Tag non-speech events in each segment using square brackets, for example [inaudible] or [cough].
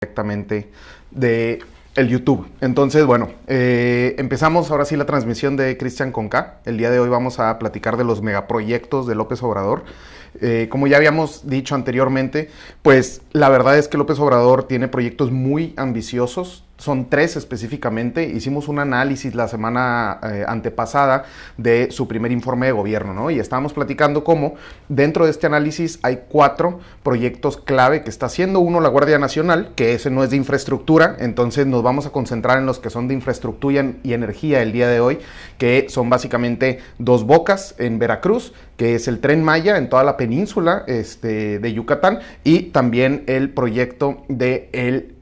directamente de el YouTube. Entonces, bueno, eh, empezamos ahora sí la transmisión de Cristian Conca. El día de hoy vamos a platicar de los megaproyectos de López Obrador. Eh, como ya habíamos dicho anteriormente, pues la verdad es que López Obrador tiene proyectos muy ambiciosos, son tres específicamente. Hicimos un análisis la semana eh, antepasada de su primer informe de gobierno, ¿no? Y estábamos platicando cómo dentro de este análisis hay cuatro proyectos clave que está haciendo. Uno, la Guardia Nacional, que ese no es de infraestructura, entonces nos vamos a concentrar en los que son de infraestructura y energía el día de hoy, que son básicamente dos bocas en Veracruz, que es el tren Maya en toda la península este, de Yucatán, y también el proyecto de el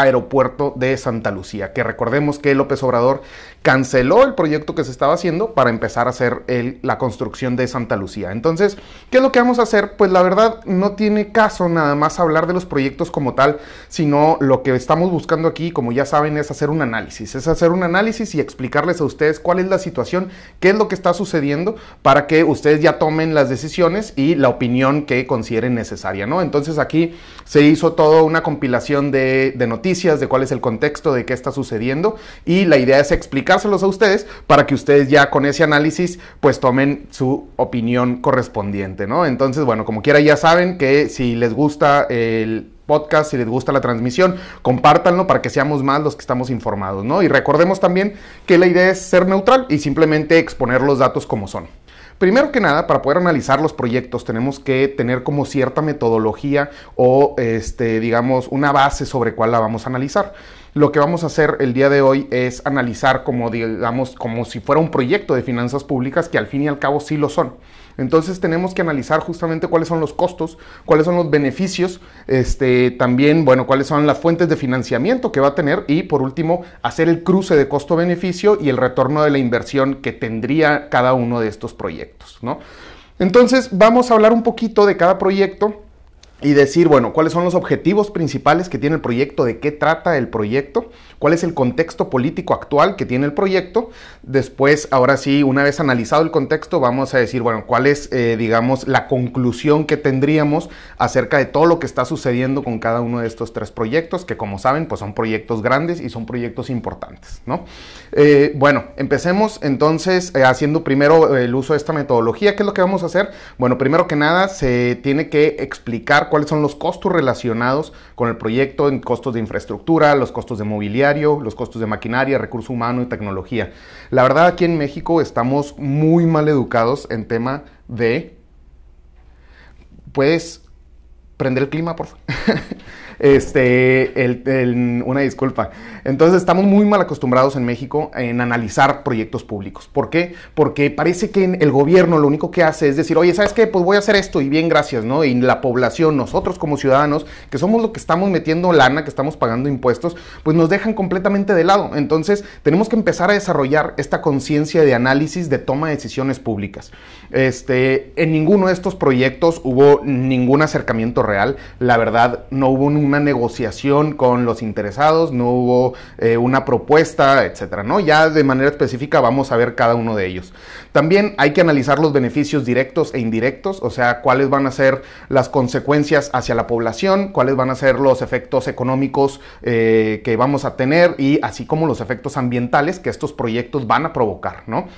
aeropuerto de Santa Lucía, que recordemos que López Obrador canceló el proyecto que se estaba haciendo para empezar a hacer la construcción de Santa Lucía. Entonces, ¿qué es lo que vamos a hacer? Pues la verdad no tiene caso nada más hablar de los proyectos como tal, sino lo que estamos buscando aquí, como ya saben, es hacer un análisis, es hacer un análisis y explicarles a ustedes cuál es la situación, qué es lo que está sucediendo para que ustedes ya tomen las decisiones y la opinión que consideren necesaria, ¿no? Entonces aquí se hizo toda una compilación de, de noticias, de cuál es el contexto, de qué está sucediendo y la idea es explicar a ustedes para que ustedes ya con ese análisis pues tomen su opinión correspondiente, ¿no? Entonces, bueno, como quiera ya saben que si les gusta el podcast, si les gusta la transmisión, compártanlo para que seamos más los que estamos informados, ¿no? Y recordemos también que la idea es ser neutral y simplemente exponer los datos como son. Primero que nada, para poder analizar los proyectos tenemos que tener como cierta metodología o, este, digamos, una base sobre cuál la vamos a analizar. Lo que vamos a hacer el día de hoy es analizar como, digamos, como si fuera un proyecto de finanzas públicas que al fin y al cabo sí lo son. Entonces tenemos que analizar justamente cuáles son los costos, cuáles son los beneficios, este, también, bueno, cuáles son las fuentes de financiamiento que va a tener y por último hacer el cruce de costo-beneficio y el retorno de la inversión que tendría cada uno de estos proyectos, ¿no? Entonces vamos a hablar un poquito de cada proyecto y decir, bueno, cuáles son los objetivos principales que tiene el proyecto, de qué trata el proyecto, cuál es el contexto político actual que tiene el proyecto. Después, ahora sí, una vez analizado el contexto, vamos a decir, bueno, cuál es, eh, digamos, la conclusión que tendríamos acerca de todo lo que está sucediendo con cada uno de estos tres proyectos, que como saben, pues son proyectos grandes y son proyectos importantes, ¿no? Eh, bueno, empecemos entonces eh, haciendo primero el uso de esta metodología. ¿Qué es lo que vamos a hacer? Bueno, primero que nada, se tiene que explicar cuáles son los costos relacionados con el proyecto en costos de infraestructura, los costos de los costos de maquinaria, recurso humano y tecnología. La verdad aquí en México estamos muy mal educados en tema de... ¿Puedes prender el clima, por favor? [laughs] [laughs] Este, una disculpa. Entonces estamos muy mal acostumbrados en México en analizar proyectos públicos. ¿Por qué? Porque parece que el gobierno lo único que hace es decir, oye, ¿sabes qué? Pues voy a hacer esto y bien, gracias, ¿no? Y la población, nosotros como ciudadanos, que somos los que estamos metiendo lana, que estamos pagando impuestos, pues nos dejan completamente de lado. Entonces tenemos que empezar a desarrollar esta conciencia de análisis de toma de decisiones públicas. Este, en ninguno de estos proyectos hubo ningún acercamiento real. La verdad, no hubo un una negociación con los interesados, no hubo eh, una propuesta, etcétera, ¿no? Ya de manera específica vamos a ver cada uno de ellos. También hay que analizar los beneficios directos e indirectos, o sea, cuáles van a ser las consecuencias hacia la población, cuáles van a ser los efectos económicos eh, que vamos a tener y así como los efectos ambientales que estos proyectos van a provocar, ¿no?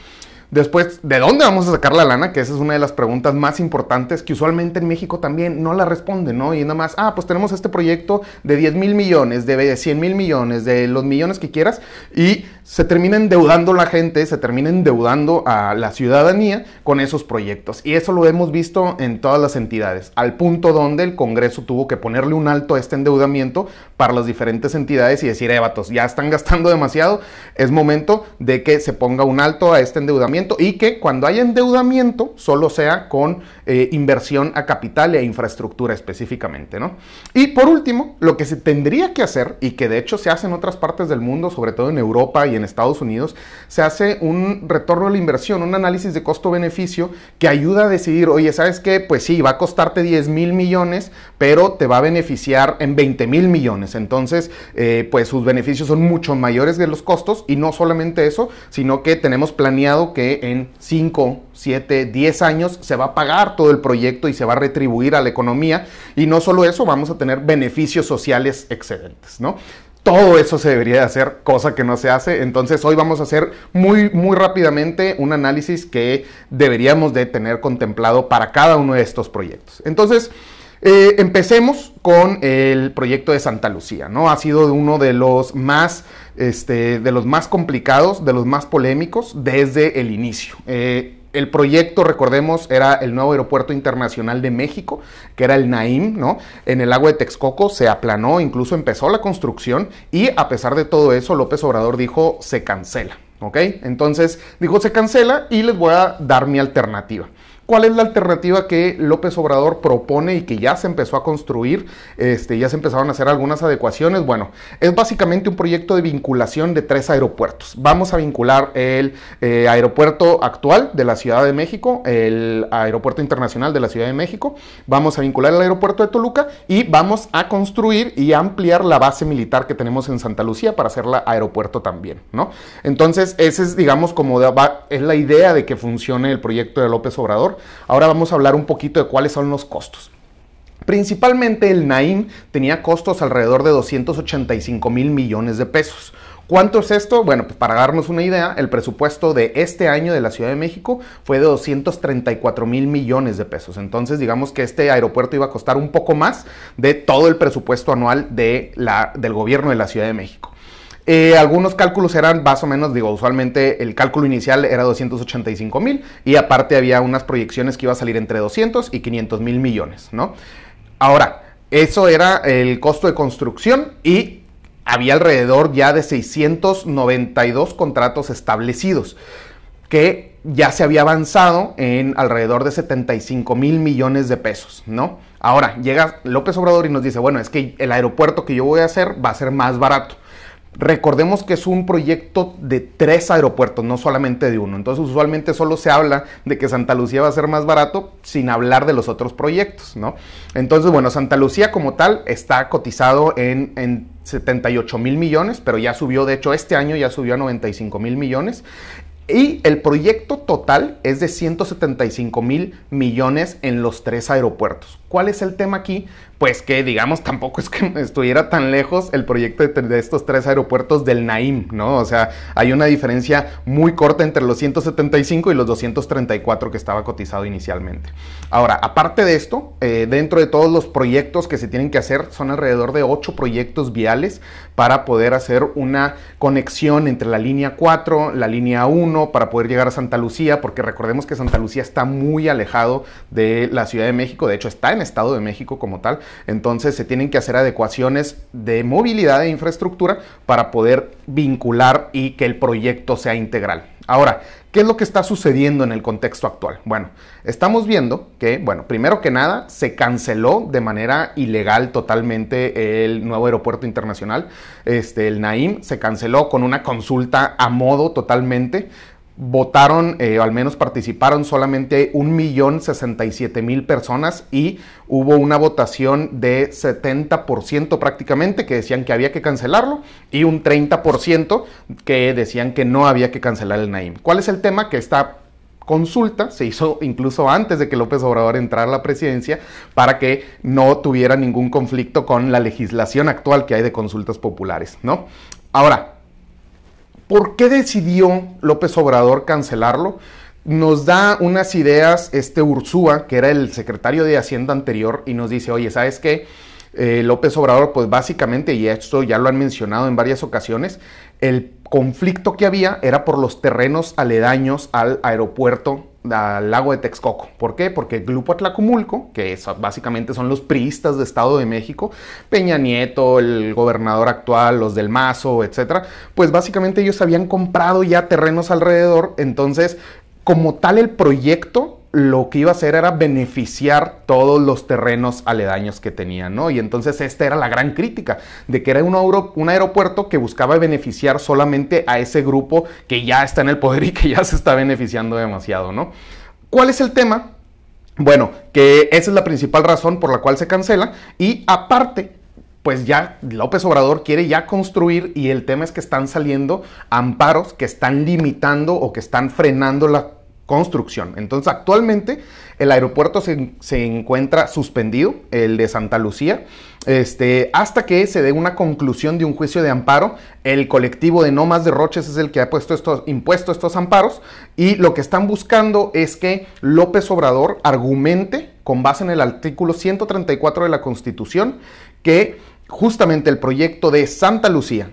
Después, ¿de dónde vamos a sacar la lana? Que esa es una de las preguntas más importantes que usualmente en México también no la responden, ¿no? Y nada más, ah, pues tenemos este proyecto de 10 mil millones, de 100 mil millones, de los millones que quieras, y se termina endeudando la gente, se termina endeudando a la ciudadanía con esos proyectos. Y eso lo hemos visto en todas las entidades, al punto donde el Congreso tuvo que ponerle un alto a este endeudamiento para las diferentes entidades y decir, eh, vatos, ya están gastando demasiado, es momento de que se ponga un alto a este endeudamiento y que cuando haya endeudamiento solo sea con eh, inversión a capital e infraestructura específicamente, ¿no? Y por último, lo que se tendría que hacer y que de hecho se hace en otras partes del mundo, sobre todo en Europa y en Estados Unidos, se hace un retorno a la inversión, un análisis de costo-beneficio que ayuda a decidir, oye, ¿sabes qué? Pues sí, va a costarte 10 mil millones, pero te va a beneficiar en 20 mil millones. Entonces, eh, pues sus beneficios son mucho mayores de los costos y no solamente eso, sino que tenemos planeado que en 5, 7, 10 años se va a pagar todo el proyecto y se va a retribuir a la economía y no solo eso, vamos a tener beneficios sociales excedentes, ¿no? Todo eso se debería de hacer, cosa que no se hace. Entonces hoy vamos a hacer muy, muy rápidamente un análisis que deberíamos de tener contemplado para cada uno de estos proyectos. Entonces, eh, empecemos con el proyecto de Santa Lucía, ¿no? Ha sido uno de los más, este, de los más complicados, de los más polémicos desde el inicio. Eh, el proyecto, recordemos, era el nuevo aeropuerto internacional de México, que era el Naim, ¿no? En el lago de Texcoco se aplanó, incluso empezó la construcción y a pesar de todo eso, López Obrador dijo se cancela, ¿ok? Entonces dijo se cancela y les voy a dar mi alternativa. ¿Cuál es la alternativa que López Obrador propone y que ya se empezó a construir? Este, ya se empezaron a hacer algunas adecuaciones. Bueno, es básicamente un proyecto de vinculación de tres aeropuertos. Vamos a vincular el eh, aeropuerto actual de la Ciudad de México, el aeropuerto internacional de la Ciudad de México, vamos a vincular el aeropuerto de Toluca y vamos a construir y ampliar la base militar que tenemos en Santa Lucía para hacerla aeropuerto también, ¿no? Entonces, esa es, digamos, como es la idea de que funcione el proyecto de López Obrador. Ahora vamos a hablar un poquito de cuáles son los costos. Principalmente el Naim tenía costos alrededor de 285 mil millones de pesos. ¿Cuánto es esto? Bueno, pues para darnos una idea, el presupuesto de este año de la Ciudad de México fue de 234 mil millones de pesos. Entonces, digamos que este aeropuerto iba a costar un poco más de todo el presupuesto anual de la, del gobierno de la Ciudad de México. Eh, algunos cálculos eran más o menos, digo, usualmente el cálculo inicial era 285 mil y aparte había unas proyecciones que iba a salir entre 200 y 500 mil millones, ¿no? Ahora, eso era el costo de construcción y había alrededor ya de 692 contratos establecidos que ya se había avanzado en alrededor de 75 mil millones de pesos, ¿no? Ahora llega López Obrador y nos dice, bueno, es que el aeropuerto que yo voy a hacer va a ser más barato. Recordemos que es un proyecto de tres aeropuertos, no solamente de uno. Entonces, usualmente solo se habla de que Santa Lucía va a ser más barato sin hablar de los otros proyectos, ¿no? Entonces, bueno, Santa Lucía como tal está cotizado en, en 78 mil millones, pero ya subió, de hecho, este año ya subió a 95 mil millones. Y el proyecto total es de 175 mil millones en los tres aeropuertos. ¿Cuál es el tema aquí? Pues que digamos tampoco es que [laughs] estuviera tan lejos el proyecto de, estos tres aeropuertos del Naim, ¿no? O sea, hay una diferencia muy corta entre los 175 y los 234 que estaba cotizado inicialmente. Ahora, aparte de esto, eh, dentro de todos los proyectos que se tienen que hacer, son alrededor de 8 proyectos viales para poder hacer una conexión entre la línea 4, la línea 1, para poder llegar a Santa Lucía, porque recordemos que Santa Lucía está muy alejado de la Ciudad de México, de hecho está en Estado de México como tal. Entonces se tienen que hacer adecuaciones de movilidad e infraestructura para poder vincular y que el proyecto sea integral. Ahora, ¿qué es lo que está sucediendo en el contexto actual? Bueno, estamos viendo que, bueno, primero que nada, se canceló de manera ilegal totalmente el nuevo aeropuerto internacional, este, el Naim, se canceló con una consulta a modo totalmente votaron, eh, o al menos participaron solamente 1.067.000 personas y hubo una votación de 70% prácticamente que decían que había que cancelarlo y un 30% que decían que no había que cancelar el Naim. ¿Cuál es el tema? Que esta consulta se hizo incluso antes de que López Obrador entrara a la presidencia para que no tuviera ningún conflicto con la legislación actual que hay de consultas populares, ¿no? Ahora, ¿Por qué decidió López Obrador cancelarlo? Nos da unas ideas este Ursúa, que era el secretario de Hacienda anterior, y nos dice, oye, ¿sabes qué? Eh, López Obrador, pues básicamente, y esto ya lo han mencionado en varias ocasiones, el conflicto que había era por los terrenos aledaños al aeropuerto al lago de Texcoco. ¿Por qué? Porque Grupo Atlacomulco, que básicamente son los priistas de Estado de México, Peña Nieto, el gobernador actual, los del Mazo, etcétera, pues básicamente ellos habían comprado ya terrenos alrededor, entonces como tal el proyecto lo que iba a hacer era beneficiar todos los terrenos aledaños que tenía, ¿no? Y entonces esta era la gran crítica, de que era un, aeropuerto que buscaba beneficiar solamente a ese grupo que ya está en el poder [laughs] y que ya se está beneficiando demasiado, ¿no? ¿Cuál es el tema? Bueno, que esa es la principal razón por la cual se cancela y aparte pues ya López Obrador quiere ya construir y el tema es que están saliendo amparos que están limitando o que están frenando la construcción. Entonces actualmente el aeropuerto se, encuentra suspendido, el de Santa Lucía, este, hasta que se dé una conclusión de un juicio de amparo. El colectivo de No Más Derroches es el que ha puesto estos, impuesto estos amparos y lo que están buscando es que López Obrador argumente con base en el artículo 134 de la Constitución que justamente el proyecto de Santa Lucía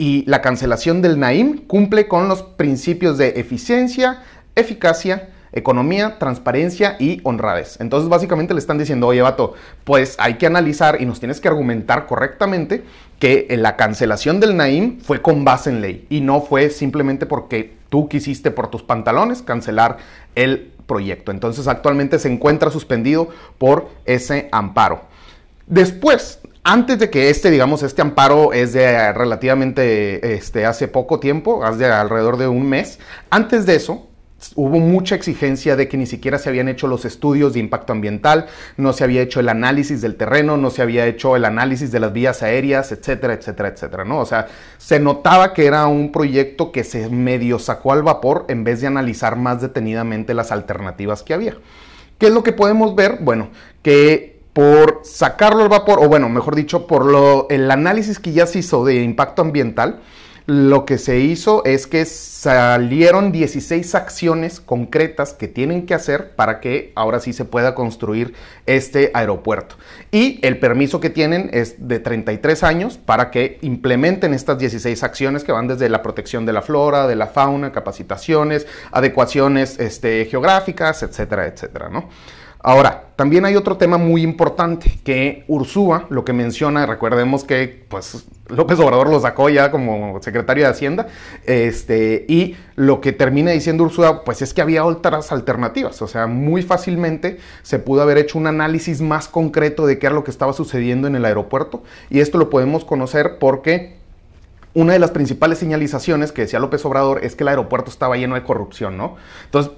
y la cancelación del Naim cumple con los principios de eficiencia, eficacia, economía, transparencia y honradez. Entonces básicamente le están diciendo, oye vato, pues hay que analizar y nos tienes que argumentar correctamente que la cancelación del Naim fue con base en ley y no fue simplemente porque tú quisiste por tus pantalones cancelar el proyecto. Entonces actualmente se encuentra suspendido por ese amparo. Después, antes de que este, digamos, este amparo es de relativamente, este, hace poco tiempo, hace alrededor de un mes, antes de eso, hubo mucha exigencia de que ni siquiera se habían hecho los estudios de impacto ambiental, no se había hecho el análisis del terreno, no se había hecho el análisis de las vías aéreas, etcétera, etcétera, etcétera, ¿no? O sea, se notaba que era un proyecto que se medio sacó al vapor en vez de analizar más detenidamente las alternativas que había. ¿Qué es lo que podemos ver? Bueno, que por sacarlo al vapor, o bueno, mejor dicho, por lo, el análisis que ya se hizo de impacto ambiental, lo que se hizo es que salieron 16 acciones concretas que tienen que hacer para que ahora sí se pueda construir este aeropuerto. Y el permiso que tienen es de 33 años para que implementen estas 16 acciones que van desde la protección de la flora, de la fauna, capacitaciones, adecuaciones este, geográficas, etcétera, etcétera, ¿no? Ahora, también hay otro tema muy importante que Ursúa, lo que menciona, recordemos que pues López Obrador lo sacó ya como secretario de Hacienda, este, y lo que termina diciendo Ursúa, pues es que había otras alternativas, o sea, muy fácilmente se pudo haber hecho un análisis más concreto de qué era lo que estaba sucediendo en el aeropuerto, y esto lo podemos conocer porque una de las principales señalizaciones que decía López Obrador es que el aeropuerto estaba lleno de corrupción, ¿no? Entonces,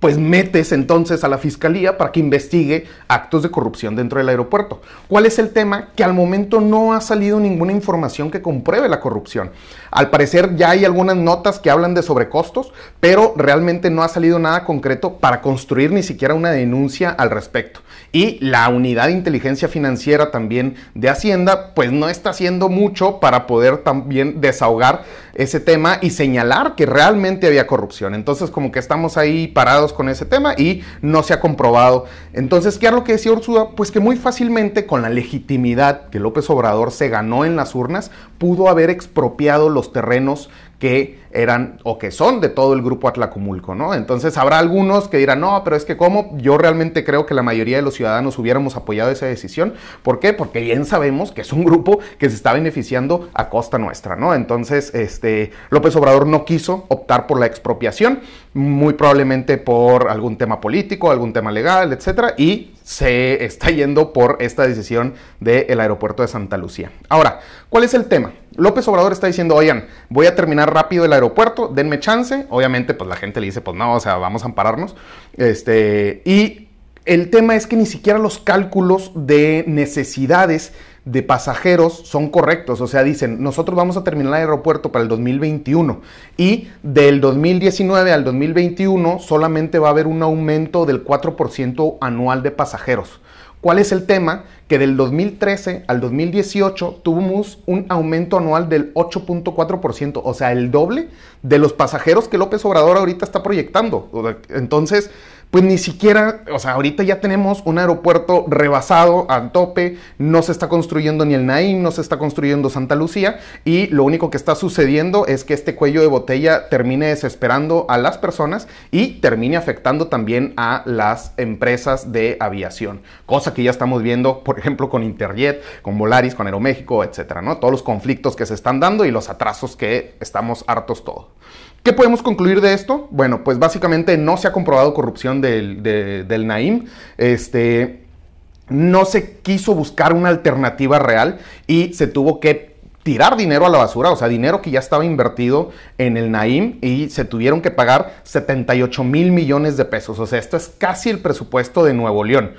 pues metes entonces a la fiscalía para que investigue actos de corrupción dentro del aeropuerto. ¿Cuál es el tema? Que al momento no ha salido ninguna información que compruebe la corrupción. Al parecer ya hay algunas notas que hablan de sobrecostos, pero realmente no ha salido nada concreto para construir ni siquiera una denuncia al respecto. Y la unidad de inteligencia financiera también de Hacienda, pues no está haciendo mucho para poder también desahogar ese tema y señalar que realmente había corrupción. Entonces como que estamos ahí parados con ese tema y no se ha comprobado. Entonces, ¿qué era lo que decía Ursúa? Pues que muy fácilmente con la legitimidad que López Obrador se ganó en las urnas, pudo haber expropiado los terrenos que eran o que son de todo el grupo Atlacomulco, ¿no? Entonces habrá algunos que dirán, no, pero es que como yo realmente creo que la mayoría de los ciudadanos hubiéramos apoyado esa decisión. ¿Por qué? Porque bien sabemos que es un grupo que se está beneficiando a costa nuestra, ¿no? Entonces, este, López Obrador no quiso optar por la expropiación, muy probablemente por algún tema político, algún tema legal, etcétera, y se está yendo por esta decisión del aeropuerto de Santa Lucía. Ahora, ¿cuál es el tema? López Obrador está diciendo, oigan, voy a terminar rápido el aeropuerto, denme chance. Obviamente, pues la gente le dice, pues no, o sea, vamos a ampararnos. Este, y el tema es que ni siquiera los cálculos de necesidades de pasajeros son correctos. O sea, dicen, nosotros vamos a terminar el aeropuerto para el 2021 y del 2019 al 2021 solamente va a haber un aumento del 4% anual de pasajeros. ¿Cuál es el tema? Que del 2013 al 2018 tuvimos un aumento anual del 8.4%, o sea, el doble de los pasajeros que López Obrador ahorita está proyectando. Entonces, pues ni siquiera, o sea, ahorita ya tenemos un aeropuerto rebasado al tope, no se está construyendo ni el Naim, no se está construyendo Santa Lucía y lo único que está sucediendo es que este cuello de botella termine desesperando a las personas y termine afectando también a las empresas de aviación, cosa que ya estamos viendo, por ejemplo, con Interjet, con Volaris, con Aeroméxico, etcétera, ¿no? Todos los conflictos que se están dando y los atrasos que estamos hartos todos. ¿Qué podemos concluir de esto? Bueno, pues básicamente no se ha comprobado corrupción del, del Naim. Este, no se quiso buscar una alternativa real y se tuvo que tirar dinero a la basura, o sea, dinero que ya estaba invertido en el Naim y se tuvieron que pagar 78 mil millones de pesos. O sea, esto es casi el presupuesto de Nuevo León.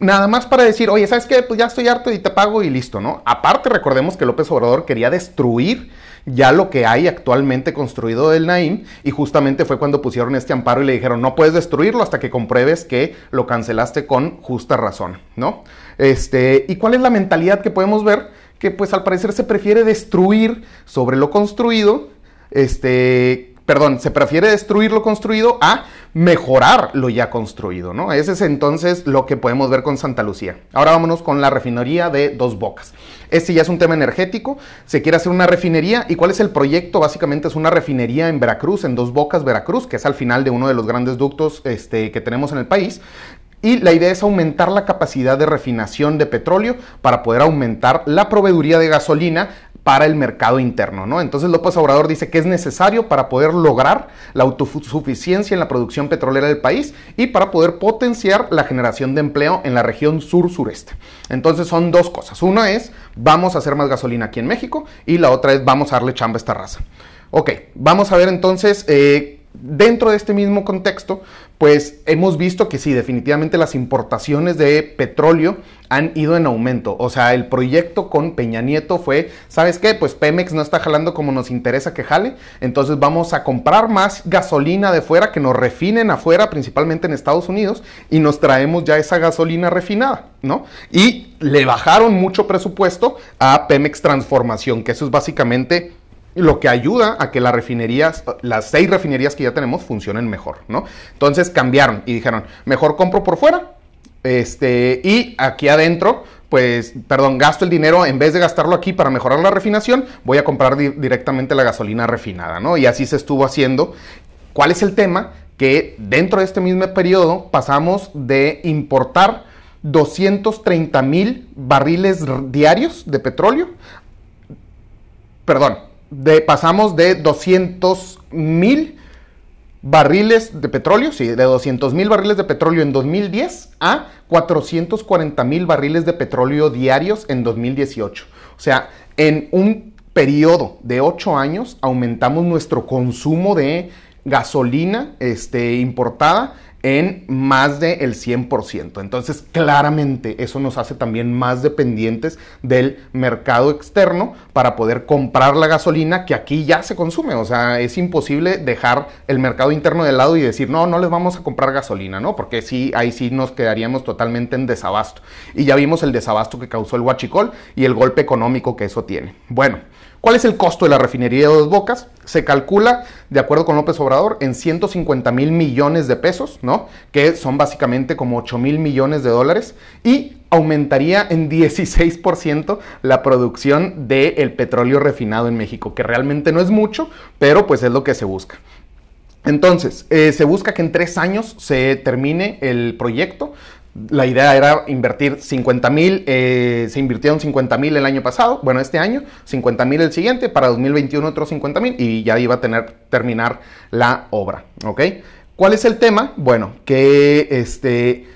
Nada más para decir, oye, ¿sabes qué? Pues ya estoy harto y te pago y listo, ¿no? Aparte, recordemos que López Obrador quería destruir ya lo que hay actualmente construido del Naim y justamente fue cuando pusieron este amparo y le dijeron, no puedes destruirlo hasta que compruebes que lo cancelaste con justa razón, ¿no? Este, ¿y cuál es la mentalidad que podemos ver? Que pues al parecer se prefiere destruir sobre lo construido, este, perdón, se prefiere destruir lo construido a mejorar lo ya construido, ¿no? Ese es entonces lo que podemos ver con Santa Lucía. Ahora vámonos con la refinería de Dos Bocas. Este ya es un tema energético, se quiere hacer una refinería y cuál es el proyecto? Básicamente es una refinería en Veracruz, en Dos Bocas, Veracruz, que es al final de uno de los grandes ductos este, que tenemos en el país. Y la idea es aumentar la capacidad de refinación de petróleo para poder aumentar la proveeduría de gasolina para el mercado interno, ¿no? Entonces López Obrador dice que es necesario para poder lograr la autosuficiencia en la producción petrolera del país y para poder potenciar la generación de empleo en la región sur-sureste. Entonces son dos cosas. Una es vamos a hacer más gasolina aquí en México y la otra es vamos a darle chamba a esta raza. Ok, vamos a ver entonces eh, dentro de este mismo contexto, pues hemos visto que sí, definitivamente las importaciones de petróleo han ido en aumento. O sea, el proyecto con Peña Nieto fue, ¿sabes qué? Pues Pemex no está jalando como nos interesa que jale, entonces vamos a comprar más gasolina de fuera, que nos refinen afuera, principalmente en Estados Unidos, y nos traemos ya esa gasolina refinada, ¿no? Y le bajaron mucho presupuesto a Pemex Transformación, que eso es básicamente lo que ayuda a que las refinerías, las seis refinerías que ya tenemos funcionen mejor, ¿no? Entonces cambiaron y dijeron, mejor compro por fuera, este, y aquí adentro, pues, perdón, gasto el dinero, en vez de gastarlo aquí para mejorar la refinación, voy a comprar directamente la gasolina refinada, ¿no? Y así se estuvo haciendo. ¿Cuál es el tema? Que dentro de este mismo periodo pasamos de importar 230 mil barriles diarios de petróleo, perdón, pasamos de 200 mil barriles de petróleo, sí, de 200 mil barriles de petróleo en 2010 a 440 mil barriles de petróleo diarios en 2018. O sea, en un periodo de 8 años aumentamos nuestro consumo de gasolina este, importada en más del 100%. Entonces, claramente eso nos hace también más dependientes del mercado externo para poder comprar la gasolina que aquí ya se consume. O sea, es imposible dejar el mercado interno de lado y decir, no, no les vamos a comprar gasolina, ¿no? Porque sí, ahí sí nos quedaríamos totalmente en desabasto. Y ya vimos el desabasto que causó el huachicol y el golpe económico que eso tiene. Bueno. ¿Cuál es el costo de la refinería de Dos Bocas? Se calcula, de acuerdo con López Obrador, en 150 mil millones de pesos, ¿no? Que son básicamente como 8 mil millones de dólares y aumentaría en 16% la producción del petróleo refinado en México, que realmente no es mucho, pero pues es lo que se busca. Entonces, eh, se busca que en tres años se termine el proyecto. La idea era invertir 50 mil, eh, se invirtieron 50 mil el año pasado, bueno, este año, 50 mil el siguiente, para 2021 otros 50 mil y ya iba a tener, terminar la obra, ¿ok? ¿Cuál es el tema? Bueno, que este,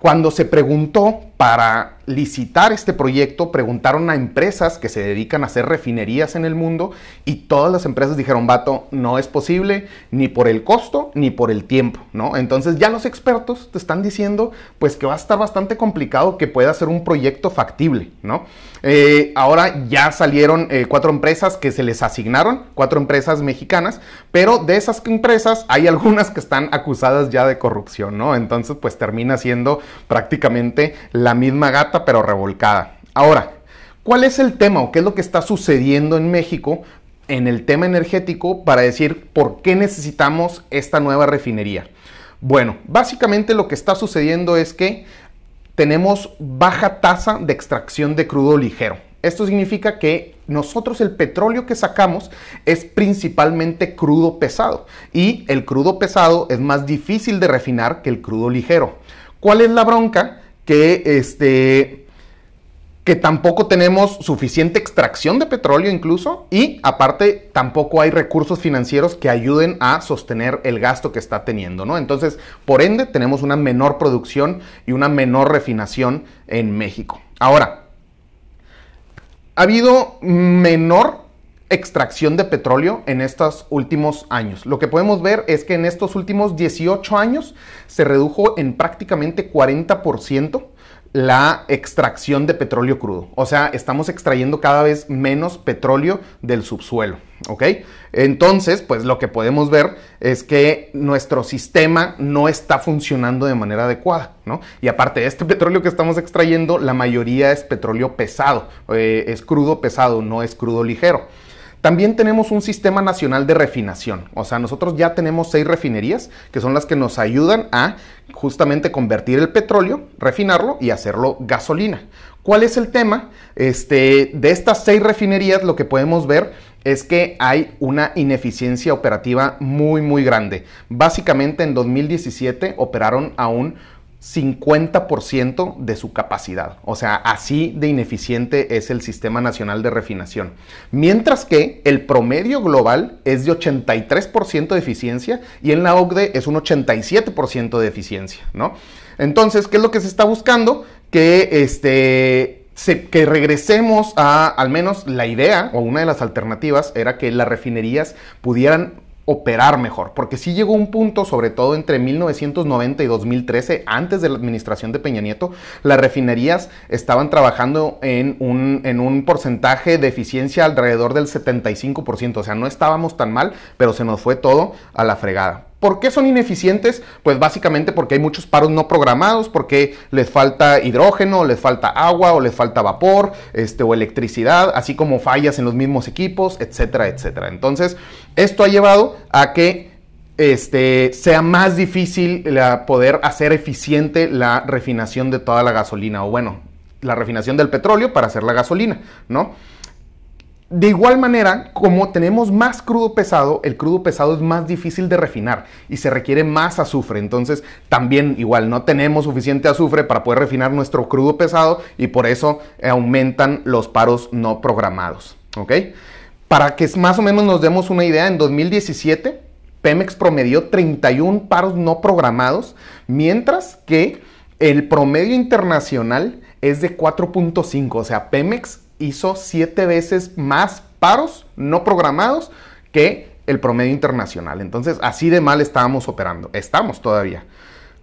cuando se preguntó para licitar este proyecto, preguntaron a empresas que se dedican a hacer refinerías en el mundo y todas las empresas dijeron, vato, no es posible ni por el costo ni por el tiempo, ¿no? Entonces ya los expertos te están diciendo pues que va a estar bastante complicado que pueda ser un proyecto factible, ¿no? Eh, ahora ya salieron eh, cuatro empresas que se les asignaron, cuatro empresas mexicanas, pero de esas empresas hay algunas que están acusadas ya de corrupción, ¿no? Entonces pues termina siendo prácticamente la misma gata pero revolcada. Ahora, ¿cuál es el tema o qué es lo que está sucediendo en México en el tema energético para decir por qué necesitamos esta nueva refinería? Bueno, básicamente lo que está sucediendo es que tenemos baja tasa de extracción de crudo ligero. Esto significa que nosotros el petróleo que sacamos es principalmente crudo pesado y el crudo pesado es más difícil de refinar que el crudo ligero. ¿Cuál es la bronca? que, este, que tampoco tenemos suficiente extracción de petróleo incluso y aparte tampoco hay recursos financieros que ayuden a sostener el gasto que está teniendo, ¿no? Entonces, por ende, tenemos una menor producción y una menor refinación en México. Ahora, ha habido menor extracción de petróleo en estos últimos años. Lo que podemos ver es que en estos últimos 18 años se redujo en prácticamente 40% la extracción de petróleo crudo. O sea, estamos extrayendo cada vez menos petróleo del subsuelo. ¿Ok? Entonces, pues lo que podemos ver es que nuestro sistema no está funcionando de manera adecuada, ¿no? Y aparte de este [laughs] petróleo que estamos extrayendo, la mayoría es petróleo pesado, eh, es crudo pesado, no es crudo ligero. También tenemos un sistema nacional de refinación. O sea, nosotros ya tenemos seis refinerías que son las que nos ayudan a justamente convertir el petróleo, refinarlo y hacerlo gasolina. ¿Cuál es el tema? Este, de estas seis refinerías lo que podemos ver es que hay una ineficiencia operativa muy muy grande. Básicamente en 2017 operaron a un 50% de su capacidad. O sea, así de ineficiente es el Sistema Nacional de Refinación. Mientras que el promedio global es de 83% de eficiencia y en la OCDE es un 87% de eficiencia, ¿no? Entonces, ¿qué es lo que se está buscando? Que este que regresemos a al menos la idea o una de las alternativas era que las refinerías pudieran operar mejor, porque sí llegó un punto, sobre todo entre 1990 y 2013, antes de la administración de Peña Nieto, las refinerías estaban trabajando en un, en un porcentaje de eficiencia alrededor del 75%, o sea, no estábamos tan mal, pero se nos fue todo a la fregada. ¿Por qué son ineficientes? Pues básicamente porque hay muchos paros no programados, porque les falta hidrógeno, les falta agua o les falta vapor este, o electricidad, así como fallas en los mismos equipos, etcétera, etcétera. Entonces, esto ha llevado a que este, sea más difícil poder hacer eficiente la refinación de toda la gasolina, o bueno, la refinación del petróleo para hacer la gasolina, ¿no? De igual manera, como tenemos más crudo pesado, el crudo pesado es más difícil de refinar y se requiere más azufre. Entonces, también igual no tenemos suficiente azufre para poder refinar nuestro crudo pesado y por eso aumentan los paros no programados. ¿Ok? Para que más o menos nos demos una idea, en 2017 Pemex promedió 31 paros no programados, mientras que el promedio internacional es de 4.5. O sea, Pemex hizo siete veces más paros no programados que el promedio internacional. Entonces, así de mal estábamos operando. Estamos todavía.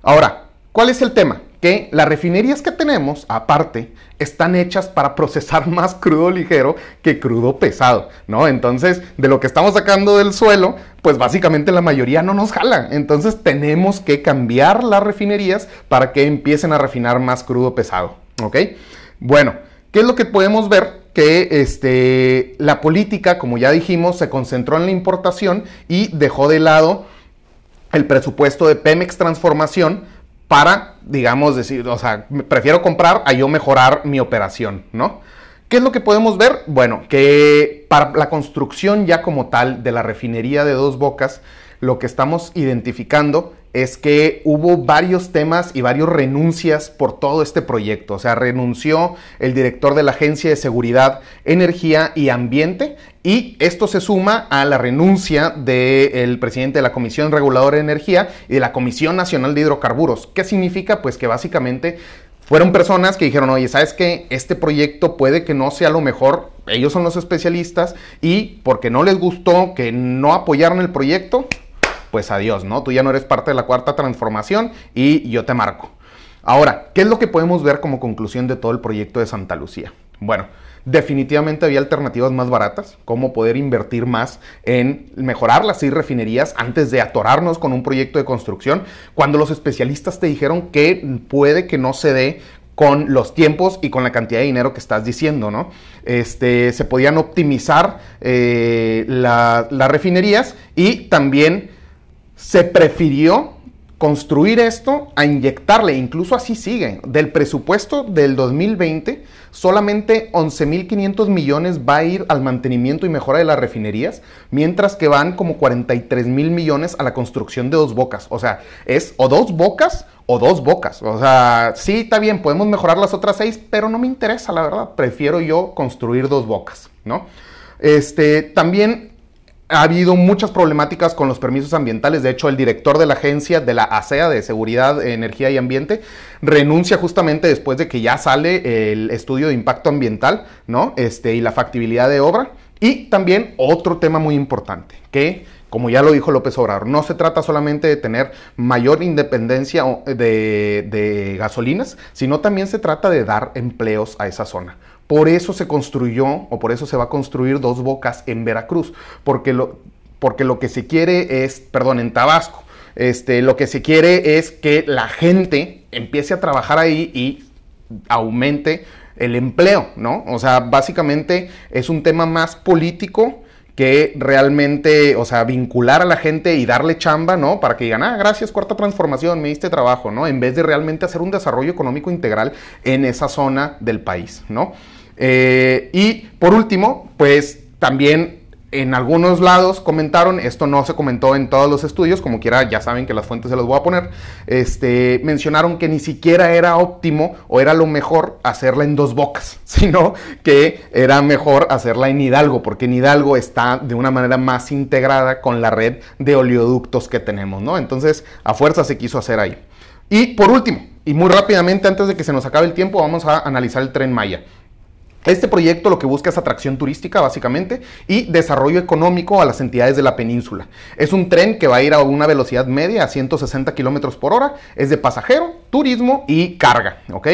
Ahora, ¿cuál es el tema? Que las refinerías que tenemos, aparte, están hechas para procesar [laughs] más crudo ligero que crudo pesado, ¿no? Entonces, de lo que estamos sacando del suelo, pues básicamente la mayoría no nos jala. Entonces, tenemos que cambiar las refinerías para que empiecen a refinar más crudo pesado, ¿ok? Bueno, ¿Qué es lo que podemos ver? Que este, la política, como ya dijimos, se concentró en la importación y dejó de lado el presupuesto de Pemex Transformación para, digamos, decir, o sea, prefiero comprar a yo mejorar mi operación, ¿no? ¿Qué es lo que podemos ver? Bueno, que para la construcción ya como tal de la refinería de dos bocas, lo que estamos identificando es que hubo varios temas y varios renuncias por todo este proyecto. O sea, renunció el director de la Agencia de Seguridad, Energía y Ambiente y esto se suma a la renuncia del presidente de la Comisión Reguladora de Energía y de la Comisión Nacional de Hidrocarburos. ¿Qué significa? Pues que básicamente fueron personas que dijeron, oye, ¿sabes qué? Este proyecto puede que no sea lo mejor, ellos son los especialistas y porque no les gustó que no apoyaron el proyecto, pues adiós, ¿no? Tú ya no eres parte de la cuarta transformación y yo te marco. Ahora, ¿qué es lo que podemos ver como conclusión de todo el proyecto de Santa Lucía? Bueno, definitivamente había alternativas más baratas, como poder invertir más en mejorar las seis refinerías antes de atorarnos con un proyecto de construcción, cuando los especialistas te dijeron que puede que no se dé con los tiempos y con la cantidad de dinero que estás diciendo, ¿no? Este, se podían optimizar eh, las refinerías y también se prefirió construir esto a inyectarle, incluso así sigue. Del presupuesto del 2020, solamente 11.500 millones va a ir al mantenimiento y mejora de las refinerías, mientras que van como 43 mil millones a la construcción de dos bocas. O sea, es o dos bocas o dos bocas. O sea, sí, está bien, podemos mejorar las otras seis, pero no me interesa, la verdad. Prefiero yo construir dos bocas, ¿no? Este, también ha habido muchas problemáticas con los permisos ambientales. De hecho, el director de la agencia de la ASEA, de Seguridad, Energía y Ambiente, renuncia justamente después de que ya sale el estudio de impacto ambiental, ¿no? Este, y la factibilidad de obra. Y también otro tema muy importante, que, como ya lo dijo López Obrador, no se trata solamente de tener mayor independencia de, de gasolinas, sino también se trata de dar empleos a esa zona. Por eso se construyó o por eso se va a construir dos bocas en Veracruz, porque lo, porque lo que se quiere es, perdón, en Tabasco, este, lo que se quiere es que la gente empiece a trabajar ahí y aumente el empleo, ¿no? O sea, básicamente es un tema más político que realmente, o sea, vincular a la gente y darle chamba, ¿no? Para que digan, ah, gracias, cuarta transformación, me diste trabajo, ¿no? En vez de realmente hacer un desarrollo económico integral en esa zona del país, ¿no? Eh, y por último, pues también en algunos lados comentaron, esto no se comentó en todos los estudios, como quiera, ya saben que las fuentes se las voy a poner, este, mencionaron que ni siquiera era óptimo o era lo mejor hacerla en dos bocas, [laughs] sino que era mejor hacerla en Hidalgo, porque en Hidalgo está de una manera más integrada con la red de oleoductos que tenemos, ¿no? Entonces, a fuerza se quiso hacer ahí. Y por último, y muy rápidamente antes de que se nos acabe el tiempo, vamos a analizar el tren Maya. Este proyecto lo que busca es atracción turística, básicamente, y desarrollo económico a las entidades de la península. Es un tren que va a ir a una velocidad media, a 160 kilómetros por hora. Es de pasajero, turismo y carga, ¿ok?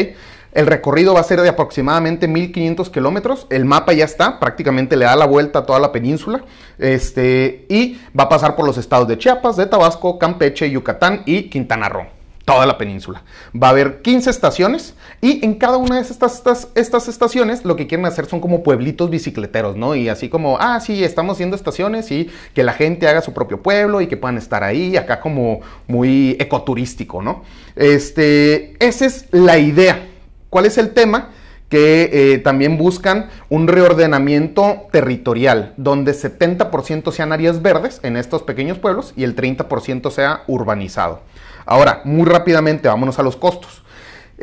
El recorrido va a ser de aproximadamente 1500 kilómetros. El mapa ya está, prácticamente le da la vuelta a toda la península. Este, y va a pasar por los estados de Chiapas, de Tabasco, Campeche, Yucatán y Quintana Roo toda la península. Va a haber 15 estaciones y en cada una de estas, estas, estas, estaciones lo que quieren hacer son como pueblitos bicicleteros, ¿no? Y así como, ah, sí, estamos haciendo estaciones y que la gente haga su propio pueblo y que puedan estar ahí, acá como muy ecoturístico, ¿no? Este, esa es la idea. ¿Cuál es el tema? que eh, también buscan un reordenamiento territorial, donde 70% sean áreas verdes en estos pequeños pueblos y el 30% sea urbanizado. Ahora, muy rápidamente, vámonos a los costos.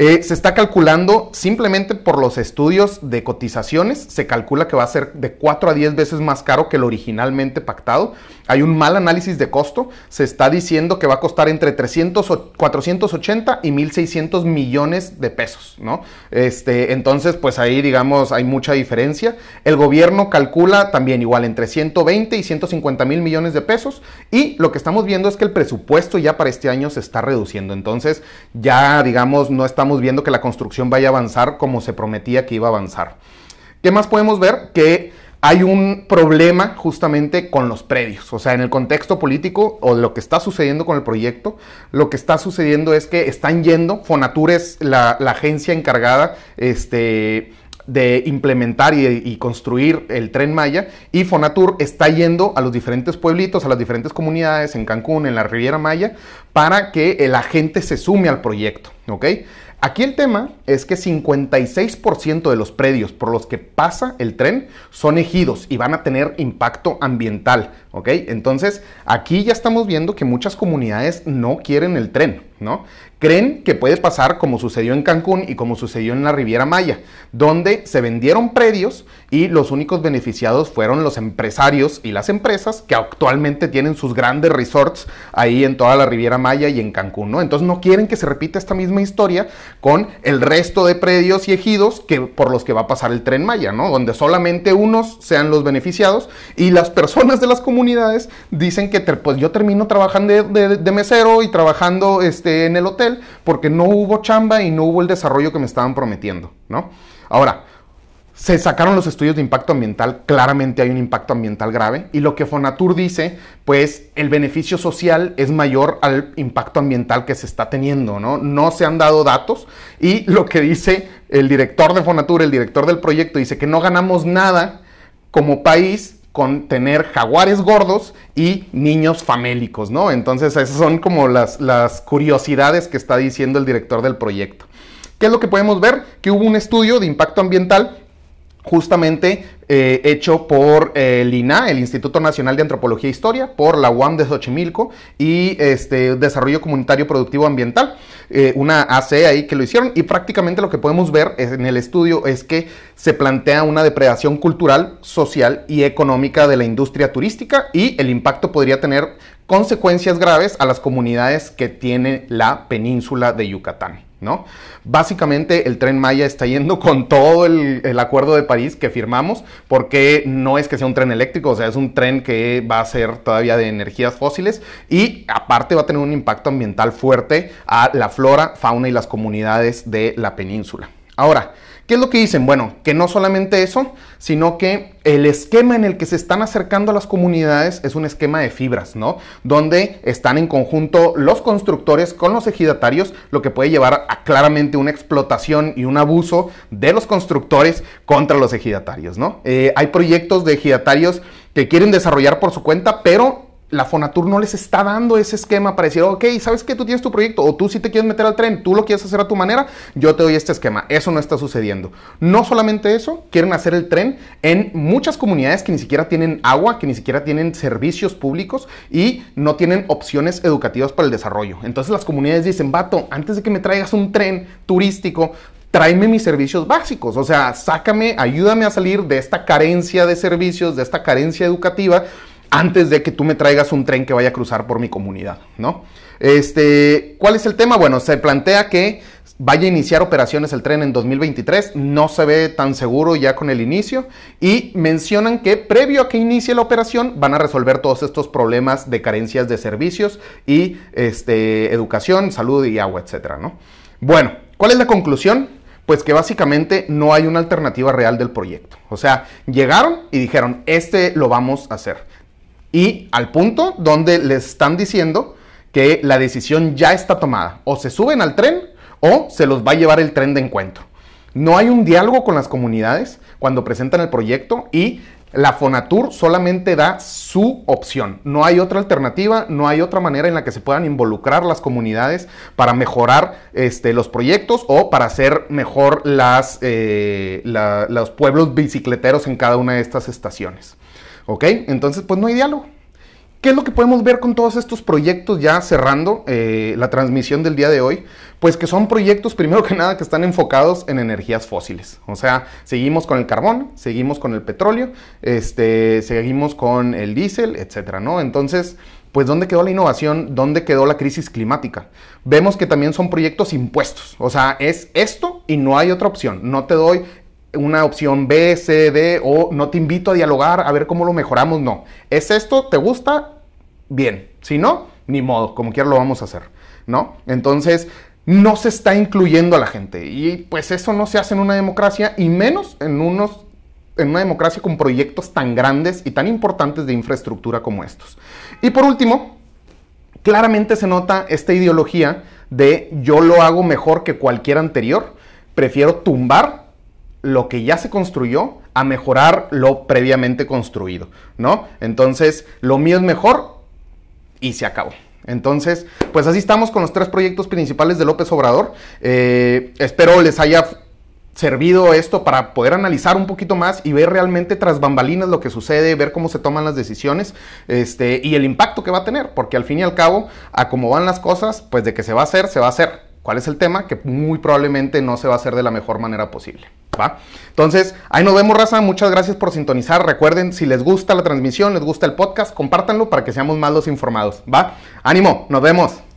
Eh, se está calculando simplemente por los estudios de cotizaciones, se calcula que va a ser de 4 a 10 veces más caro que lo originalmente pactado. Hay un mal análisis de costo, se está diciendo que va a costar entre 300, 480 y 1.600 millones de pesos, ¿no? Este, entonces, pues ahí, digamos, hay mucha diferencia. El gobierno calcula también igual entre 120 y 150 mil millones de pesos y lo que estamos viendo es que el presupuesto ya para este año se está reduciendo. Entonces, ya, digamos, no estamos viendo que la construcción vaya a avanzar como se prometía que iba a avanzar. ¿Qué más podemos ver? Que hay un problema justamente con los predios. O sea, en el contexto político o lo que está sucediendo con el proyecto, lo que está sucediendo es que están yendo, Fonatur es la, agencia encargada este, de implementar y, construir el tren Maya y Fonatur está yendo a los diferentes pueblitos, a las diferentes comunidades en Cancún, en la Riviera Maya, para que la gente se sume al proyecto, ¿ok? Aquí el tema es que 56% de los predios por los que pasa el tren son ejidos y van a tener impacto ambiental, ¿ok? Entonces, aquí ya estamos viendo que muchas comunidades no quieren el tren, ¿no? Creen que puede pasar como sucedió en Cancún y como sucedió en la Riviera Maya, donde se vendieron predios y los únicos beneficiados fueron los empresarios y las empresas que actualmente tienen sus grandes resorts ahí en toda la Riviera Maya y en Cancún, ¿no? Entonces no quieren que se repita esta misma historia con el resto de predios y ejidos que, por los que va a pasar el tren Maya, ¿no? Donde solamente unos sean los beneficiados y las personas de las comunidades dicen que pues yo termino trabajando de, de mesero y trabajando este, en el hotel porque no hubo chamba y no hubo el desarrollo que me estaban prometiendo, ¿no? Ahora, se sacaron los estudios de impacto ambiental, claramente hay un impacto ambiental grave, y lo que Fonatur dice, pues el beneficio social es mayor al impacto ambiental que se está teniendo, ¿no? No se han dado datos, y lo que dice el director de Fonatur, el director del proyecto, dice que no ganamos nada como país con tener jaguares gordos y niños famélicos, ¿no? Entonces esas son como las, las curiosidades que está diciendo el director del proyecto. ¿Qué es lo que podemos ver? Que hubo un estudio de impacto ambiental justamente eh, hecho por eh, el INA, el Instituto Nacional de Antropología e Historia, por la UAM de Xochimilco y este, Desarrollo Comunitario Productivo Ambiental, eh, una AC ahí que lo hicieron y prácticamente lo que podemos ver en el estudio es que se plantea una depredación cultural, social y económica de la industria turística y el impacto podría tener consecuencias graves a las comunidades que tiene la península de Yucatán. ¿No? Básicamente el tren Maya está yendo con todo el, acuerdo de París que firmamos, porque no es que sea un tren eléctrico, o sea, es un tren que va a ser todavía de energías fósiles y aparte va a tener un impacto ambiental fuerte a la flora, fauna y las comunidades de la península. Ahora, ¿Qué es lo que dicen? Bueno, que no solamente eso, sino que el esquema en el que se están acercando a las comunidades es un esquema de fibras, ¿no? Donde están en conjunto los constructores con los ejidatarios, lo que puede llevar a claramente una explotación y un abuso de los constructores contra los ejidatarios, ¿no? Eh, hay proyectos de ejidatarios que quieren desarrollar por su cuenta, pero la Fonatur no les está dando ese esquema para decir, ok, ¿sabes que tú tienes tu proyecto? O tú si te quieres meter al tren, tú lo quieres hacer a tu manera, yo te doy este esquema. Eso no está sucediendo. No solamente eso, quieren hacer el tren en muchas comunidades que ni siquiera tienen agua, que ni siquiera tienen servicios públicos y no tienen opciones educativas para el desarrollo. Entonces las comunidades dicen, vato, antes de que me traigas un tren turístico, tráeme mis servicios básicos, o sea, sácame, ayúdame a salir de esta carencia de servicios, de esta carencia educativa antes de que tú me traigas un tren que vaya a cruzar por mi comunidad, ¿no? Este, ¿cuál es el tema? Bueno, se plantea que vaya a iniciar operaciones el tren en 2023, no se ve tan seguro ya con el inicio y mencionan que previo a que inicie la operación van a resolver todos estos problemas de carencias de servicios y este, educación, salud y agua, etcétera, ¿no? Bueno, ¿cuál es la conclusión? Pues que básicamente no hay una alternativa real del proyecto. O sea, llegaron y dijeron, este lo vamos a hacer y al punto donde les están diciendo que la decisión ya está tomada. O se suben al tren o se los va a llevar el tren de encuentro. No hay un diálogo con las comunidades cuando presentan el proyecto y la Fonatur solamente da su opción. No hay otra alternativa, no hay otra manera en la que se puedan involucrar las comunidades para mejorar este, los proyectos o para hacer mejor las, eh, los pueblos bicicleteros en cada una de estas estaciones. ¿Ok? Entonces, pues no hay diálogo. ¿Qué es lo que podemos ver con todos estos proyectos ya cerrando eh, la transmisión del día de hoy? Pues que son proyectos, primero que nada, que están enfocados en energías fósiles. O sea, seguimos con el carbón, seguimos con el petróleo, este, seguimos con el diésel, etcétera, ¿no? Entonces, pues ¿dónde quedó la innovación? ¿Dónde quedó la crisis climática? Vemos que también son proyectos impuestos. O sea, es esto y no hay otra opción. No te doy una opción B, C, D, o no te invito a dialogar a ver cómo lo mejoramos, no. ¿Es esto? ¿Te gusta? Bien. Si no, ni modo, como quiera lo vamos a hacer, ¿no? Entonces, no se está incluyendo a la gente. Y pues eso no se hace en una democracia, y menos en unos en una democracia con proyectos tan grandes y tan importantes de infraestructura como estos. Y por último, claramente se nota esta ideología de yo lo hago mejor que cualquier anterior, prefiero tumbar lo que ya se construyó a mejorar lo previamente construido, ¿no? Entonces, lo mío es mejor y se acabó. Entonces, pues así estamos con los tres proyectos principales de López Obrador. Eh, espero les haya servido esto para poder analizar un poquito más y ver realmente tras bambalinas lo que sucede, ver cómo se toman las decisiones este, y el impacto que va a tener, porque al fin y al cabo, a cómo van las cosas, pues de que se va a hacer, se va a hacer. ¿Cuál es el tema? Que muy probablemente no se va a hacer de la mejor manera posible. ¿va? Entonces, ahí nos vemos, raza. Muchas gracias por sintonizar. Recuerden, si les gusta la transmisión, les gusta el podcast, compártanlo para que seamos más los informados. ¿Va? Ánimo, nos vemos.